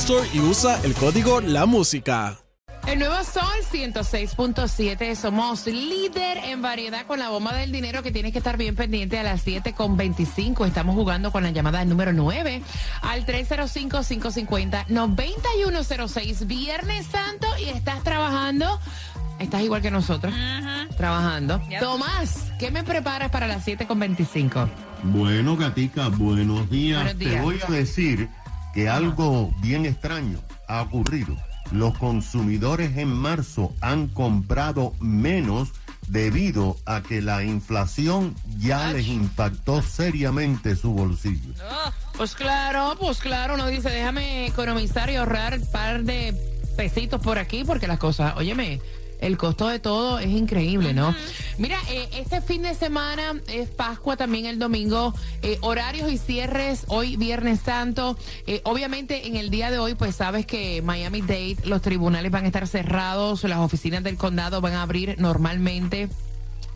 Store y usa el código La Música. El nuevo Sol 106.7. Somos líder en variedad con la bomba del dinero que tienes que estar bien pendiente a las 7.25. Estamos jugando con la llamada número 9 al 305-550-9106. Viernes Santo y estás trabajando. Estás igual que nosotros, trabajando. Tomás, ¿qué me preparas para las 7.25? Bueno, Gatica, buenos días. Buenos días. Te voy a decir que algo bien extraño ha ocurrido. Los consumidores en marzo han comprado menos debido a que la inflación ya les impactó seriamente su bolsillo. Pues claro, pues claro, uno dice, déjame economizar y ahorrar un par de pesitos por aquí porque las cosas, óyeme, el costo de todo es increíble, ¿no? Mira, eh, este fin de semana es Pascua también el domingo, eh, horarios y cierres hoy Viernes Santo. Eh, obviamente en el día de hoy, pues sabes que Miami Dade, los tribunales van a estar cerrados, las oficinas del condado van a abrir normalmente.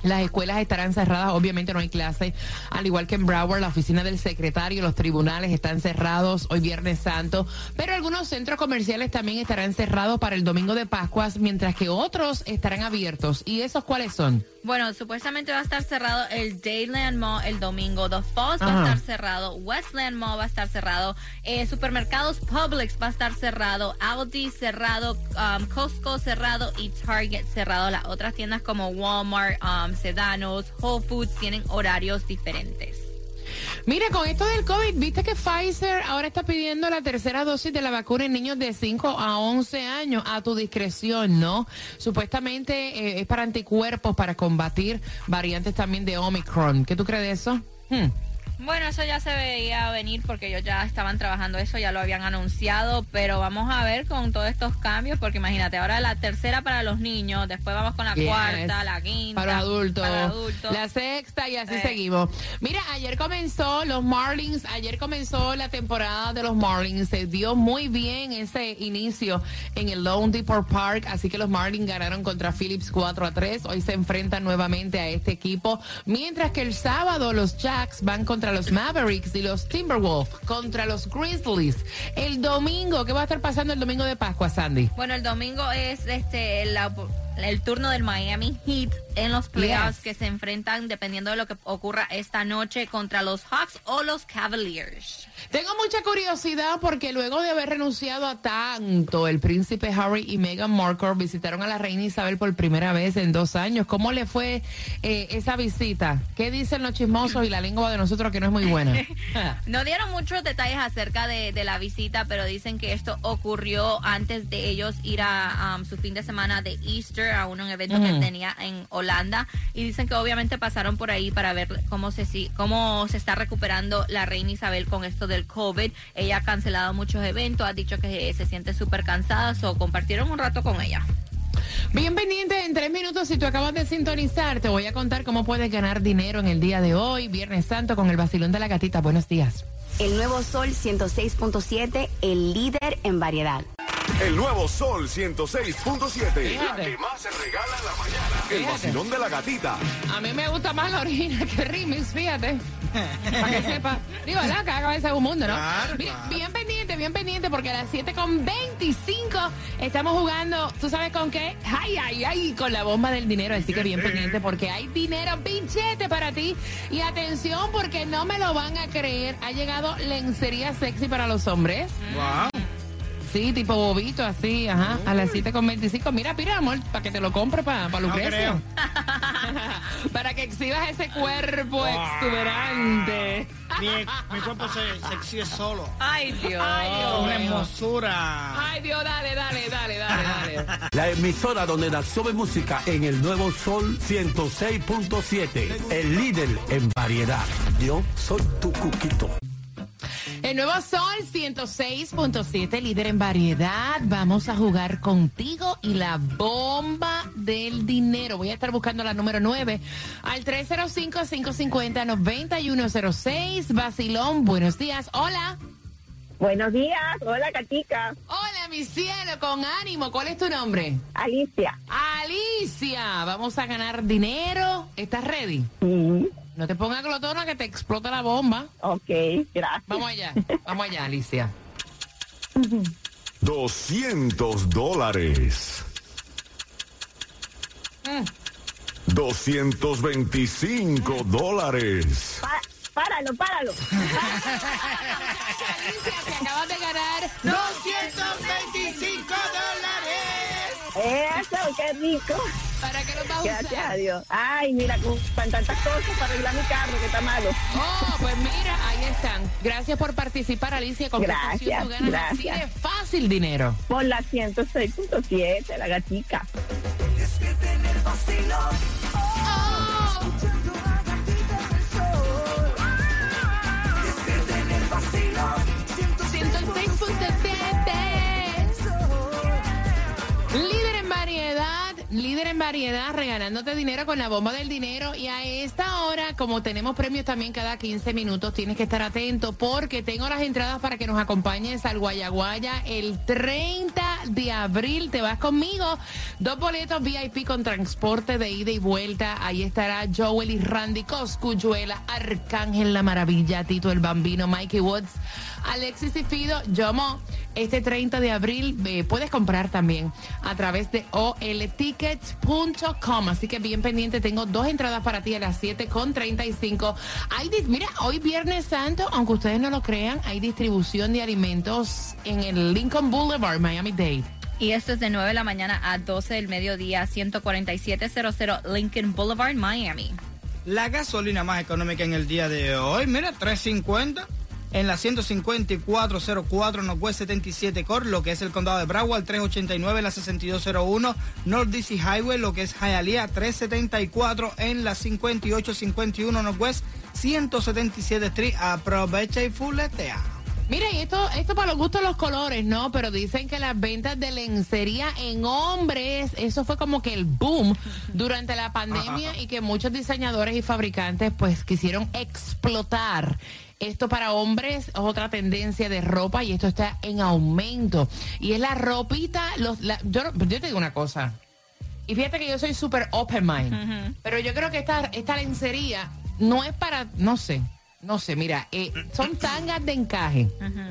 Las escuelas estarán cerradas, obviamente no hay clase, al igual que en Broward, la oficina del secretario, los tribunales están cerrados hoy Viernes Santo, pero algunos centros comerciales también estarán cerrados para el domingo de Pascuas, mientras que otros estarán abiertos. ¿Y esos cuáles son? Bueno, supuestamente va a estar cerrado el Dayland Mall el domingo. The Falls va Ajá. a estar cerrado. Westland Mall va a estar cerrado. Eh, supermercados Publix va a estar cerrado. Aldi cerrado. um, Costco cerrado. Y Target cerrado. Las otras tiendas como Walmart, um, Sedanos, Whole Foods tienen horarios diferentes. Mira, con esto del COVID, viste que Pfizer ahora está pidiendo la tercera dosis de la vacuna en niños de 5 a 11 años a tu discreción, ¿no? Supuestamente eh, es para anticuerpos, para combatir variantes también de Omicron. ¿Qué tú crees de eso? Hmm. Bueno, eso ya se veía venir porque ellos ya estaban trabajando eso, ya lo habían anunciado, pero vamos a ver con todos estos cambios, porque imagínate, ahora la tercera para los niños, después vamos con la Yes. cuarta, la quinta. Para adultos, para adultos. la sexta y así Eh. seguimos. Mira, ayer comenzó los Marlins, ayer comenzó la temporada de los Marlins, se dio muy bien ese inicio en el Lone Depot Park, así que los Marlins ganaron contra Phillips 4 a 3, hoy se enfrentan nuevamente a este equipo, mientras que el sábado los Jacks van contra los Mavericks y los Timberwolves contra los Grizzlies. El domingo, ¿qué va a estar pasando el domingo de Pascua, Sandy? Bueno, el domingo es este la- el turno del Miami Heat en los playoffs Yes. que se enfrentan dependiendo de lo que ocurra esta noche contra los Hawks o los Cavaliers. Tengo mucha curiosidad porque luego de haber renunciado a tanto, el príncipe Harry y Meghan Markle visitaron a la reina Isabel por primera vez en dos años. ¿Cómo le fue eh, esa visita? ¿Qué dicen los chismosos y la lengua de nosotros que no es muy buena? No dieron muchos detalles acerca de, de la visita, pero dicen que esto ocurrió antes de ellos ir a um, su fin de semana de Easter a un evento que Ujú. tenía en Holanda y dicen que obviamente pasaron por ahí para ver cómo se si- cómo se está recuperando la reina Isabel con esto del COVID. Ella ha cancelado muchos eventos, ha dicho que se siente súper cansada, o compartieron un rato con ella. Bien pendiente, en tres minutos, si tú acabas de sintonizar, te voy a contar cómo puedes ganar dinero en el día de hoy, Viernes Santo, con el vacilón de la gatita. Buenos días. El nuevo Sol 106.7, el líder en variedad. El nuevo Sol 106.7. La que más se regala en la mañana. El vacilón de la gatita. A mí me gusta más la original que Remix, fíjate. Para que sepa. Digo, la cada cabeza es un mundo, ¿no? Bien pendiente pendiente porque a las 7.25 estamos jugando, ¿tú sabes con qué? Ay, ay, ay, con la bomba del dinero. Así que bien pendiente porque hay dinero, pinchete para ti. Y atención porque no me lo van a creer. Ha llegado lencería sexy para los hombres. Wow. Sí, tipo bobito, así, ajá, a las 7.25. Mira, pira, amor, para que te lo compre para pa No Lucrecia. creo. para que exhibas ese cuerpo exuberante. Mi, mi cuerpo se, se exhibe solo. Ay, Dios. Ay, Dios Una hermosura. Ay, Dios, dale, dale, dale, dale, dale. La emisora donde nació mi música en el nuevo Sol 106.7. El líder en variedad. Yo soy tu cuquito. El nuevo Sol 106.7, líder en variedad. Vamos a jugar contigo y la bomba del dinero. Voy a estar buscando la número 9 al 305-550-9106. Basilón, buenos días. Hola. Buenos días, hola Catica, Hola, mi cielo, con ánimo. ¿Cuál es tu nombre? Alicia. Alicia. Vamos a ganar dinero. ¿Estás ready? Sí, No te pongas glotona que te explota la bomba. ok, gracias. Vamos allá. Vamos allá, Alicia. 200 dólares. 225 dólares. Pa- páralo, páralo. Alicia, te acabas de ganar 225 qué rico. ¿Para qué lo vas a Gracias a usar? Dios. Ay, mira, con con tantas cosas para arreglar mi carro que está malo. Oh, pues mira, ahí están. Gracias por participar, Alicia. Con Gracias, tu ganas así gracias. de fácil dinero. Por la 106.7, la gatica. Líder líder en variedad, regalándote dinero con la bomba del dinero. Y a esta hora, como tenemos premios también cada 15 minutos, tienes que estar atento porque tengo las entradas para que nos acompañes al Guayaguaya el 30 de abril. Te vas conmigo. Dos boletos VIP con transporte de ida y vuelta. Ahí estará Joel y Randy Coscuyuela, Arcángel La Maravilla, Tito el Bambino, Mikey Woods. Alexis y Fido, Yomo, este 30 de abril eh, puedes comprar también a través de oltickets.com. Así que bien pendiente, tengo dos entradas para ti a las 7 con 35. Hay, mira, hoy Viernes Santo, aunque ustedes no lo crean, hay distribución de alimentos en el Lincoln Boulevard, Miami-Dade. Y esto es de 9 de la mañana a 12 del mediodía, 14700 Lincoln Boulevard, Miami. La gasolina más económica en el día de hoy, mira, 350. En la 15404 Northwest 77 Core, lo que es el condado de Broward, 389 en la 6201 North DC Highway, lo que es Hialeah, 374 en la 5851 Northwest 177 Street. Aprovecha y fuletea. Mira, y esto, esto para los gustos los colores, ¿no? Pero dicen que las ventas de lencería en hombres, eso fue como que el boom durante la pandemia y que muchos diseñadores y fabricantes pues quisieron explotar. Esto para hombres es otra tendencia de ropa y esto está en aumento. Y es la ropita, los, la- yo, yo te digo una cosa. Y fíjate que yo soy súper open mind. Pero yo creo que esta, esta lencería no es para, no sé, no sé, mira, eh, son tangas de encaje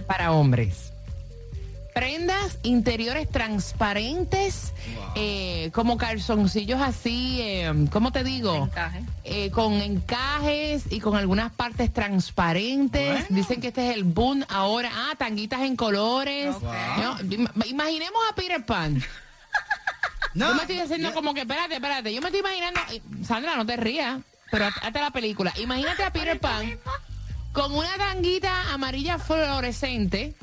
para hombres. Prendas interiores transparentes, eh, como calzoncillos así, eh, ¿cómo te digo? Encaje. Eh, con encajes y con algunas partes transparentes. Bueno. Dicen que este es el boom ahora. Ah, tanguitas en colores. No, imaginemos a Peter Pan. No, Yo me estoy diciendo ya- como que, espérate, espérate. Yo me estoy imaginando, eh, Sandra, no te rías, pero hazte la película. Imagínate a Peter Pan con una tanguita amarilla fluorescente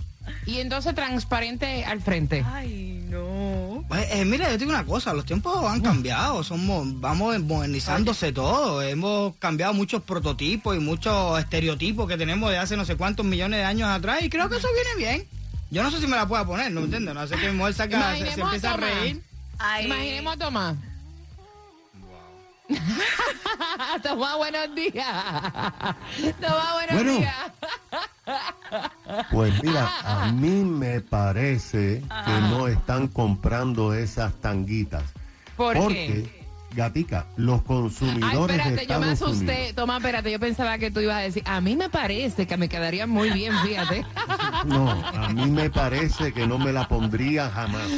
y entonces transparente al frente. Ay, no. Pues, eh, mira, yo te digo una cosa, los tiempos han cambiado, somos, vamos modernizándose todo, hemos cambiado muchos prototipos y muchos estereotipos que tenemos de hace no sé cuántos millones de años atrás y creo que eso viene bien. Yo no sé si me la pueda poner, ¿no me entiendes? No sé que mi mujer saca, se, se a empieza a Tomás. reír. Ay. Imaginemos a Tomás. Tomás, buenos días. Tomás, buenos Bueno. días. Pues mira, a mí me parece que no están comprando esas tanguitas. ¿Por porque qué? Gatica, los Ay, consumidores de espérate, yo me asusté. Unidos. Toma, espérate, yo pensaba que tú ibas a decir, a mí me parece que me quedaría muy bien, fíjate. No, a mí me parece que no me la pondría jamás.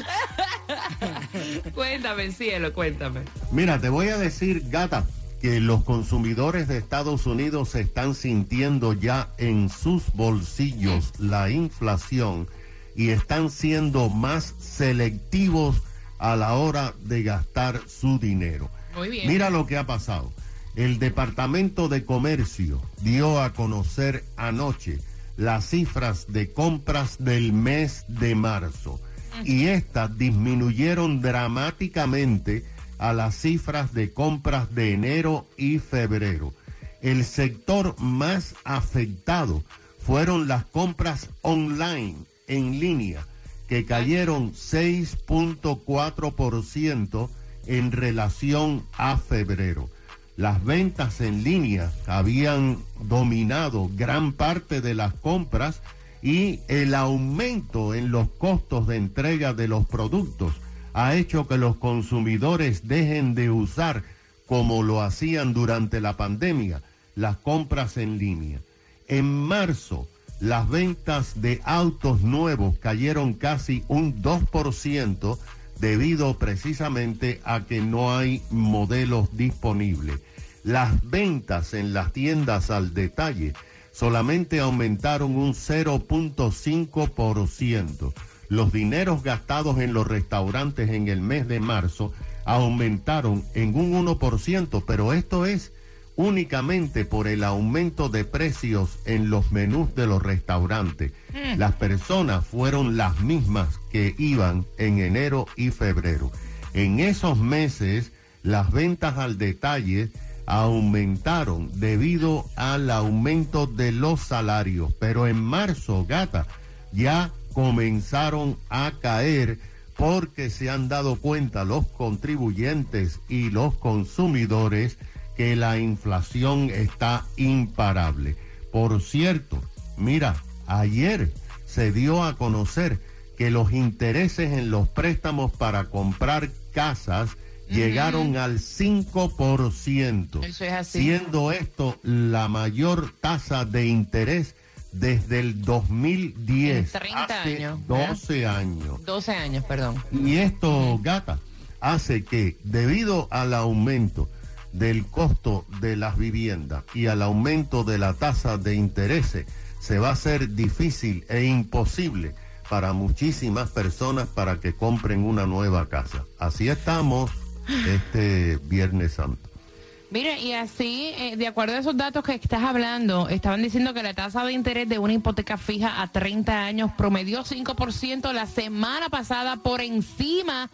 Cuéntame, cielo, cuéntame. Mira, te voy a decir, gata, que los consumidores de Estados Unidos están sintiendo ya en sus bolsillos la inflación y están siendo más selectivos a la hora de gastar su dinero. Muy bien. Mira lo que ha pasado. El Departamento de Comercio dio a conocer anoche las cifras de compras del mes de marzo y estas disminuyeron dramáticamente a las cifras de compras de enero y febrero. El sector más afectado fueron las compras online, en línea, que cayeron 6.4% en relación a febrero. Las ventas en línea habían dominado gran parte de las compras y el aumento en los costos de entrega de los productos ha hecho que los consumidores dejen de usar, como lo hacían durante la pandemia, las compras en línea. En marzo, las ventas de autos nuevos cayeron casi un 2% debido precisamente a que no hay modelos disponibles. Las ventas en las tiendas al detalle solamente aumentaron un 0.5%. Los dineros gastados en los restaurantes en el mes de marzo aumentaron en un 1%, pero esto es únicamente por el aumento de precios en los menús de los restaurantes. Las personas fueron las mismas que iban en enero y febrero. En esos meses, las ventas al detalle aumentaron debido al aumento de los salarios, pero en marzo, gata, ya comenzaron a caer porque se han dado cuenta los contribuyentes y los consumidores que la inflación está imparable. Por cierto, mira, ayer se dio a conocer que los intereses en los préstamos para comprar casas llegaron al 5%, Eso es así. siendo esto la mayor tasa de interés desde el 2010, En 30 hace años, ¿verdad? 12 años. 12 años, perdón. Y esto, gata, hace que debido al aumento del costo de las viviendas y al aumento de la tasa de intereses, se va a hacer difícil e imposible para muchísimas personas para que compren una nueva casa. Así estamos este Viernes Santo. Mire, y así, eh, de acuerdo a esos datos que estás hablando, estaban diciendo que la tasa de interés de una hipoteca fija a 30 años promedió 5% la semana pasada por encima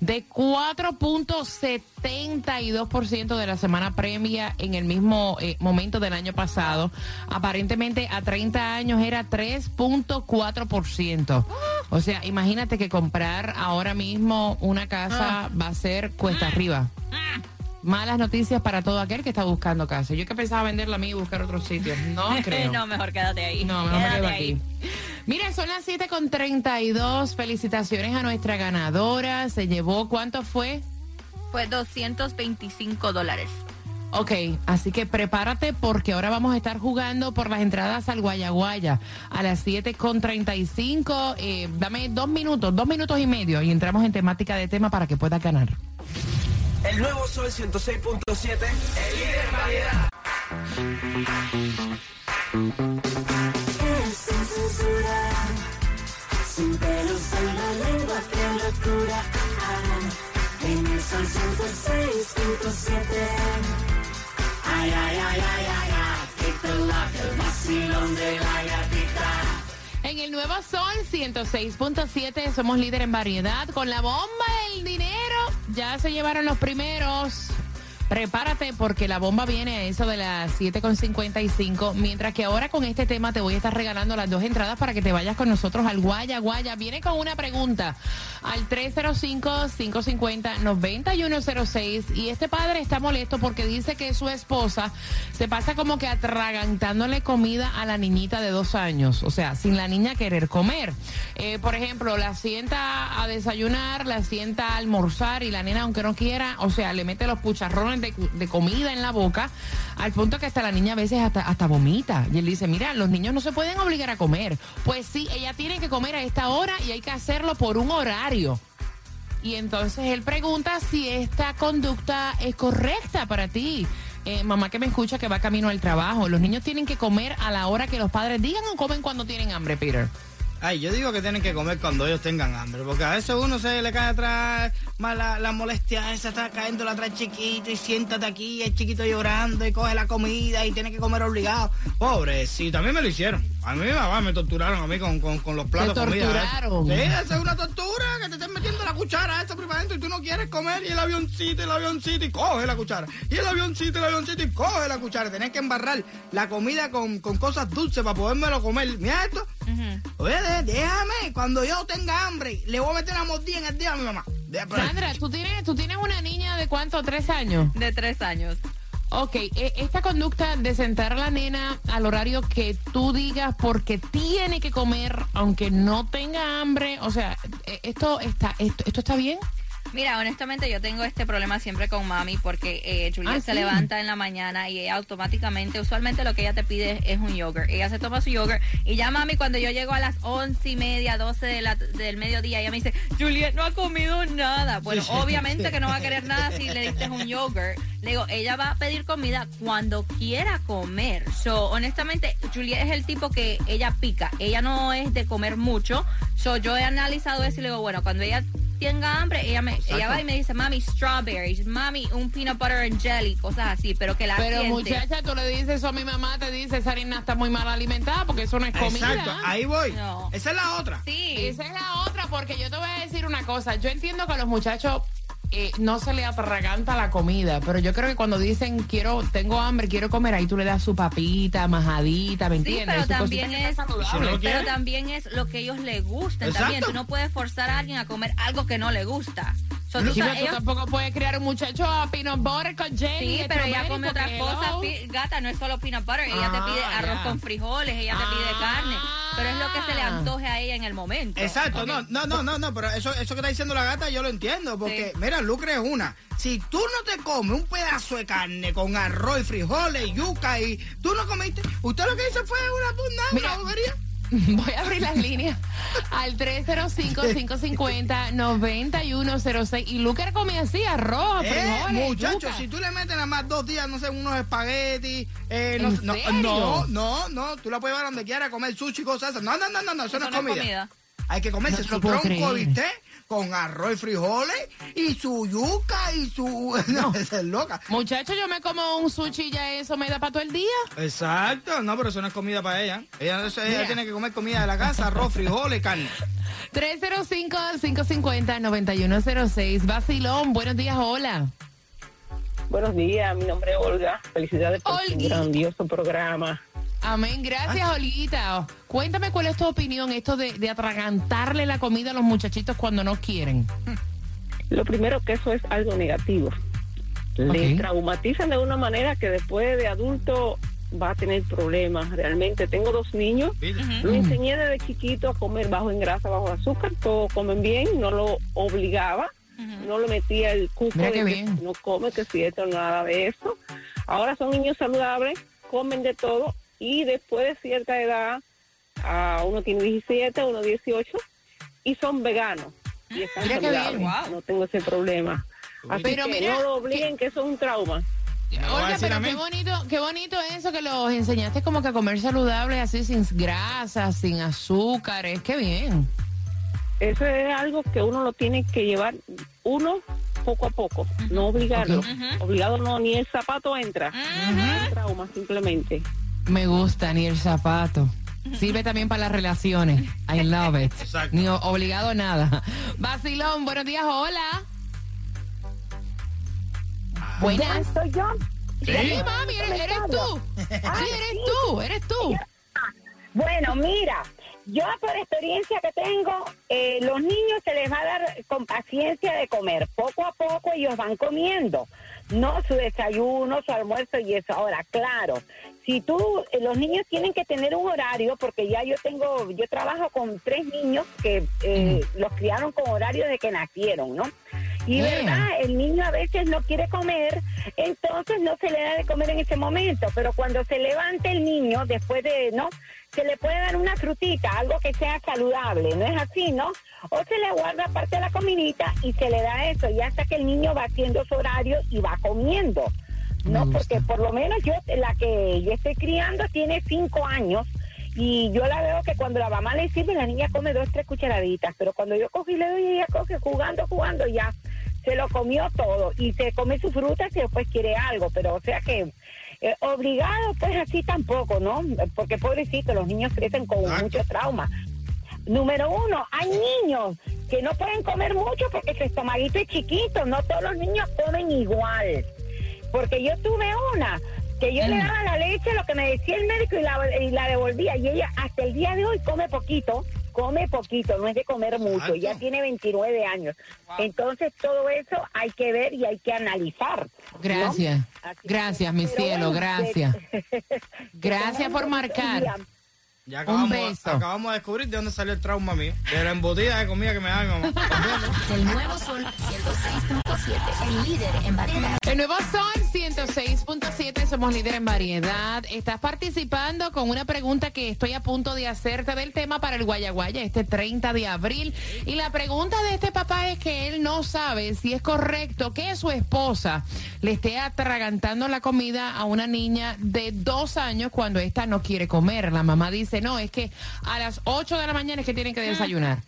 de 4.72% de la semana premia en el mismo eh, momento del año pasado. Aparentemente a 30 años era 3.4%. O sea, imagínate que comprar ahora mismo una casa va a ser cuesta arriba. Malas noticias para todo aquel que está buscando casa. Yo que pensaba venderla a mí y buscar otro sitio. No creo. no, mejor quédate ahí. No, mejor me Quédate quedo ahí. aquí. Mira, son las 7 con 32. Felicitaciones a nuestra ganadora. Se llevó, ¿cuánto fue? Fue 225 dólares. Ok, así que prepárate porque ahora vamos a estar jugando por las entradas al Guayaguaya a las 7 con 35. Eh, dame dos minutos, dos minutos y medio y entramos en temática de tema para que puedas ganar. El nuevo Sol 106.7, el líder en variedad. Sin censura, sin pelos en la lengua, qué locura. En el sol 106.7. Ay, ay, ay, ay, ay, ay, que te late el vacilón de la gatita. En el nuevo Sol 106.7 somos líder en variedad con la bomba del dinero. Ya se llevaron los primeros Prepárate porque la bomba viene a eso de las 7.55. Mientras que ahora con este tema te voy a estar regalando las dos entradas para que te vayas con nosotros al Guaya Guaya. Viene con una pregunta al 305-550-9106. Y este padre está molesto porque dice que su esposa se pasa como que atragantándole comida a la niñita de dos años. O sea, sin la niña querer comer. Eh, por ejemplo, la sienta a desayunar, la sienta a almorzar y la nena, aunque no quiera, o sea, le mete los pucharrones de, de comida en la boca, al punto que hasta la niña a veces hasta, hasta vomita. Y él dice, mira, los niños no se pueden obligar a comer. Pues sí, ella tiene que comer a esta hora y hay que hacerlo por un horario. Y entonces él pregunta si esta conducta es correcta para ti. Eh, mamá que me escucha que va camino al trabajo. Los niños tienen que comer a la hora que los padres digan o comen cuando tienen hambre, Peter. Ay, yo digo que tienen que comer cuando ellos tengan hambre, porque a veces uno se le cae atrás, más la, la molestia esa está cayendo atrás chiquito y siéntate aquí, el chiquito llorando y coge la comida y tiene que comer obligado. Pobrecito, a mí me lo hicieron. A mí mi mamá me torturaron a mí con, con, con los platos de comida. torturaron. Sí, esa es una tortura, que te estén metiendo la cuchara esa prima adentro y tú no quieres comer y el avioncito, el avioncito y coge la cuchara. Y el avioncito, el avioncito y coge la cuchara. Tenés que embarrar la comida con, con cosas dulces para podérmelo comer. Mira esto. Oye, déjame, cuando yo tenga hambre, le voy a meter una mordida en el día a mi mamá. Sandra, ¿tú tienes, tú tienes una niña de cuánto, tres años. De tres años. Ok, e- esta conducta de sentar a la nena al horario que tú digas porque tiene que comer aunque no tenga hambre, o sea, e- esto está, esto, esto está bien. Mira, honestamente yo tengo este problema siempre con mami porque eh, Juliet Ah, se sí. levanta en la mañana y ella automáticamente, usualmente lo que ella te pide es un yogurt. Ella se toma su yogurt y ya mami cuando yo llego a las once y media, doce de la- del mediodía, ella me dice, Juliet no ha comido nada. Bueno, obviamente que no va a querer nada si le diste un yogurt. Le digo, ella va a pedir comida cuando quiera comer. So, honestamente, Juliet es el tipo que ella pica. Ella no es de comer mucho. So, yo he analizado eso y le digo, bueno, cuando ella tenga hambre, ella me ella va y me dice, mami, strawberries, mami, un peanut butter and jelly, cosas así, pero que la Pero siente. muchacha, tú le dices eso a mi mamá, te dice, esa nena está muy mal alimentada porque eso no es comida. Exacto, ahí voy. No. Esa es la otra. Sí. Esa es la otra, porque yo te voy a decir una cosa. Yo entiendo que a los muchachos eh, no se le atraganta la comida, pero yo creo que cuando dicen quiero, tengo hambre, quiero comer, ahí tú le das su papita, majadita, ¿me Sí, entiendes? pero Su también es, saludable. pero también es lo que ellos les gusten. Exacto. También tú no puedes forzar a alguien a comer algo que no le gusta. So, tú Sí, sabes, pero tú ellos- tampoco puedes criar un muchacho a peanut butter con jelly. Sí, pero ella come otras cosas, gata, no es solo peanut butter, ella Ah, te pide arroz ya. con frijoles, ella te pide Ah. carne, pero es lo que se le antoje a ella en el momento. Exacto, no, no, no, no, no, pero eso, eso que está diciendo la gata yo lo entiendo, porque, Sí. mira, Lucre es una. Si tú no te comes un pedazo de carne con arroz y frijoles y yuca y tú no comiste, usted lo que hizo fue una, una, Mira. una bobería. Voy a abrir las líneas al 305-550-9106. Y Luker come así, arroz, Eh, frijoles, muchachos, si tú le metes nada más dos días, no sé, unos espaguetis, eh, no, ¿En no, serio? no, no, no, tú la puedes llevar donde quiera a comer sushi y cosas esas. No, no, no, no, no, eso, no es comida. Hay que comerse No su tronco de creer. bistec con arroz y frijoles y su yuca y su... No, esa es loca. Muchacho, yo me como un sushi y ya eso me da para todo el día. Exacto, no, pero eso no es comida para ella. Ella, eso- ella tiene que comer comida de la casa, arroz, frijoles y carne. 305-550-9106. Vacilón, buenos días, hola. Buenos días, mi nombre es Olga. Felicidades por su Olgui. grandioso programa. Amén, gracias, Ah. Olguita. Cuéntame cuál es tu opinión, esto de, de atragantarle la comida a los muchachitos cuando no quieren. Lo primero que eso es algo negativo. Le Ok. traumatizan de una manera que después de adulto va a tener problemas. Realmente tengo dos niños. Lo enseñé desde chiquito a comer bajo en grasa, bajo en azúcar. Todos comen bien, no lo obligaba. No le metía el cuco de qué que bien. no come, que si esto, nada de eso. Ahora son niños saludables, comen de todo y después de cierta edad, ah, uno tiene 17, uno 18 y son veganos. Y están Mira qué saludables. bien. No tengo ese problema. Así Pero que mira, no lo obliguen, que eso es un trauma. Me voy a Oiga, decir a pero qué bonito, qué bonito eso que los enseñaste como que a comer saludable, así sin grasas, sin azúcares. Qué bien. Eso es algo que uno lo tiene que llevar uno poco a poco, no obligarlo. Obligado no, ni el zapato entra. Es un trauma simplemente. Me gusta, ni el zapato. Sirve también para las relaciones. I love it. Exacto. Ni obligado a nada. Vacilón, buenos días, hola. Buenas. ¿Soy yo? Sí, mami, eres, eres tú. Sí, eres tú, eres tú. Bueno, mira, yo por experiencia que tengo, eh, los niños se les va a dar con paciencia de comer. Poco a poco ellos van comiendo. No su desayuno, su almuerzo y eso. Ahora, claro, si tú, eh, los niños tienen que tener un horario, porque ya yo tengo, yo trabajo con tres niños que eh, los criaron con horario de que nacieron, ¿no? Y Bien. verdad, el niño a veces no quiere comer, entonces no se le da de comer en ese momento, pero cuando se levanta el niño, después de, ¿no? Se le puede dar una frutita, algo que sea saludable, ¿no es así, no? O se le guarda parte de la comidita y se le da eso, y hasta que el niño va haciendo su horario y va comiendo, ¿no? Porque por lo menos yo, la que yo estoy criando tiene cinco años, y yo la veo que cuando la mamá le sirve, la niña come dos, tres cucharaditas, pero cuando yo y le doy, ella coge jugando, jugando, ya se lo comió todo y se come su fruta si después quiere algo, pero o sea que eh, obligado pues así tampoco, ¿no? Porque pobrecito, los niños crecen con mucho trauma. Número uno, hay niños que no pueden comer mucho porque su estomaguito es chiquito, no todos los niños comen igual. Porque yo tuve una que yo le daba la leche, lo que me decía el médico y la, y la devolvía. Y ella hasta el día de hoy come poquito, come poquito, no es de comer mucho. Ya tiene 29 años. Entonces todo eso hay que ver y hay que analizar. ¿no? Gracias. Gracias, mi cielo, bueno, gracias. Gracias por marcar. Ya Un acabamos, beso. acabamos de descubrir de dónde salió el trauma mío. De la embotida de comida que me da mi mamá. El nuevo Sol 106.7, el líder en variedad. El nuevo Sol 106.7, somos líder en variedad. Estás participando con una pregunta que estoy a punto de hacerte del tema para el Guayaguaya este 30 de abril. Y la pregunta de este papá es que él no sabe si es correcto que su esposa le esté atragantando la comida a una niña de dos años cuando esta no quiere comer. La mamá dice, no, es que a las 8 de la mañana es que tienen que desayunar.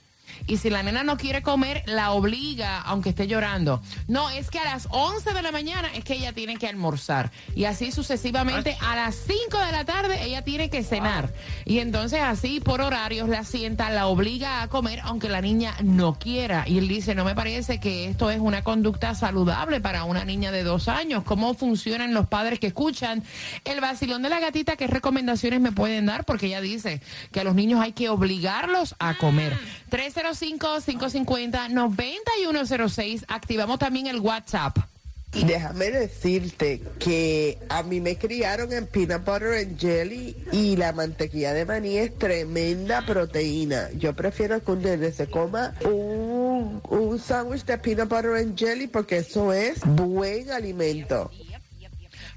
Y si la nena no quiere comer, la obliga, aunque esté llorando. No, es que a las 11 de la mañana es que ella tiene que almorzar. Y así sucesivamente, a las 5 de la tarde ella tiene que cenar. Y entonces así por horarios la sienta, la obliga a comer, aunque la niña no quiera. Y él dice, no me parece que esto es una conducta saludable para una niña de dos años. ¿Cómo funcionan los padres que escuchan el vacilón de la gatita? ¿Qué recomendaciones me pueden dar? Porque ella dice que a los niños hay que obligarlos a comer. 305-550-9106. Activamos también el WhatsApp. Déjame decirte que a mí me criaron en peanut butter and jelly y la mantequilla de maní es tremenda proteína. Yo prefiero que un nene se coma un, un sándwich de peanut butter and jelly porque eso es buen alimento.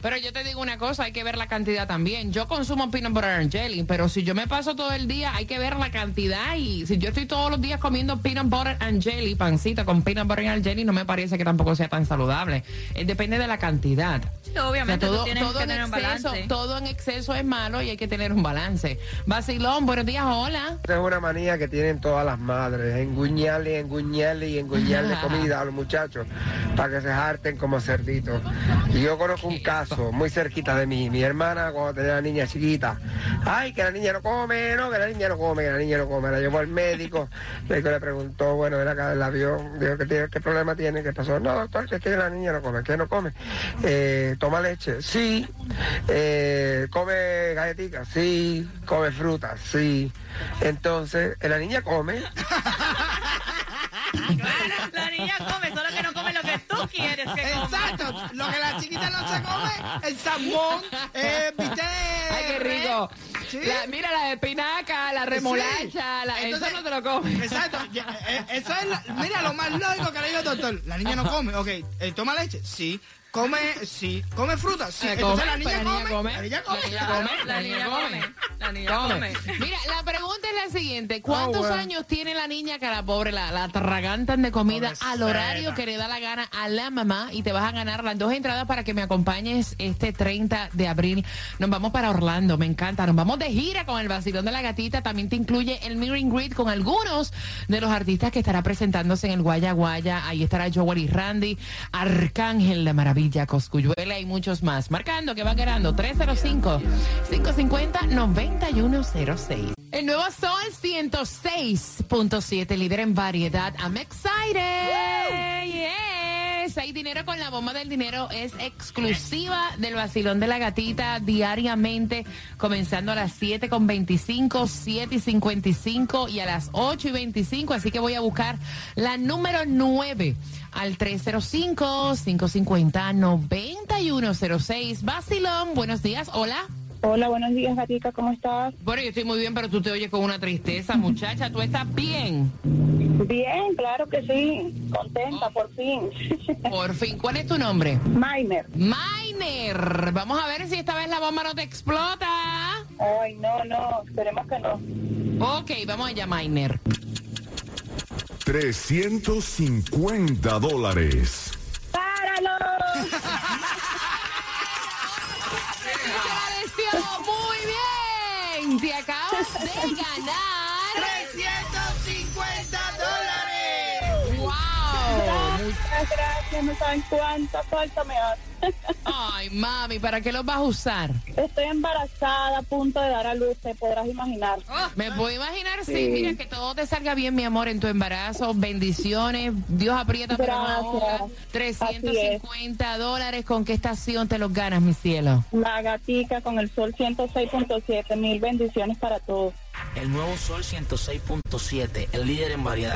Pero yo te digo una cosa, hay que ver la cantidad también. Yo consumo peanut butter and jelly, pero si yo me paso todo el día, hay que ver la cantidad. Y si yo estoy todos los días comiendo peanut butter and jelly, pancita con peanut butter and jelly, no me parece que tampoco sea tan saludable. Eh, depende de la cantidad. obviamente O sea, tú todo, tienes todo que en un exceso, balance. todo en exceso es malo y hay que tener un balance. Vacilón, buenos días, hola. Esa es una manía que tienen todas las madres, enguñarle, enguñarle y enguñarle comida a los muchachos para que se harten como cerditos. Y yo conozco un caso muy cerquita de mí, mi hermana cuando tenía la niña chiquita, ay, que la niña no come, no, que la niña no come, que la niña no come, la llevó al médico, el le preguntó, bueno, ven acá, la vio, dijo, ¿qué, tiene- qué problema tiene? ¿Qué pasó? No, doctor, que es que la niña no come, ¿qué no come? Eh, ¿Toma leche? Sí. Eh, ¿Come galletitas? Sí. ¿Come frutas? Sí. Entonces, eh, la niña come, La niña come, solo que no come lo que tú quieres que coma. Exacto, lo que la chiquita no se come, el salmón, eh, viste. Ay, qué rico. La- mira la espinaca, la remolacha, la- eso no te lo comes. Exacto, ya, eh, eso es, la- mira lo más lógico que le digo, doctor. La niña no come, ok, eh, toma leche, sí. Come, sí. Come fruta, sí. Se Entonces come, la niña la niña come. come. La niña come. La niña come. La niña come. La niña Come. come. Mira, la pregunta es la siguiente. ¿Cuántos bueno. años tiene la niña que a la pobre la, la atragantan de comida al horario que le da la gana a la mamá? Y te vas a ganar las dos entradas para que me acompañes este 30 de abril. Nos vamos para Orlando, me encanta. Nos vamos de gira con el vacilón de la gatita. También te incluye el Mirroring Grid con algunos de los artistas que estará presentándose en el Guaya Guaya. Ahí estará Joel y Randy, Arcángel, La Maravilla, Coscuyuela y muchos más. Marcando que va ganando 305-550-9106. El nuevo Sol 106.7, líder en variedad. I'm excited. Yes. 6. Dinero con la bomba del dinero es exclusiva del vacilón de la gatita diariamente, comenzando a las 7 con 25, 7 y 55 y a las 8 y 25. Así que voy a buscar la número 9 al 305-550-9106. Vacilón, buenos días. Hola. Hola, buenos días, Gatica, ¿cómo estás? Bueno, yo estoy muy bien, pero tú te oyes con una tristeza, muchacha. ¿Tú estás bien? Bien, claro que sí. Contenta, por fin. Por fin. ¿Cuál es tu nombre? Miner. Miner. Vamos a ver si esta vez la bomba no te explota. Ay, no, no, esperemos que no. Ok, vamos allá, Miner. 350 dólares. ¡Páralo! Muy bien. Te acabas de ganar. 350 Gracias, gracias, no saben cuánta falta me hace. Ay, mami, ¿para qué los vas a usar? Estoy embarazada, a punto de dar a luz, te podrás imaginar. Me puedo imaginar, sí. Sí. Mira, que todo te salga bien, mi amor, en tu embarazo. Bendiciones. Dios aprieta, pero no Gracias. ahoga. 350 dólares. ¿Con qué estación te los ganas, mi cielo? La gatica con el sol 106.7, mil bendiciones para todos. El nuevo Sol 106.7, el líder en variedad.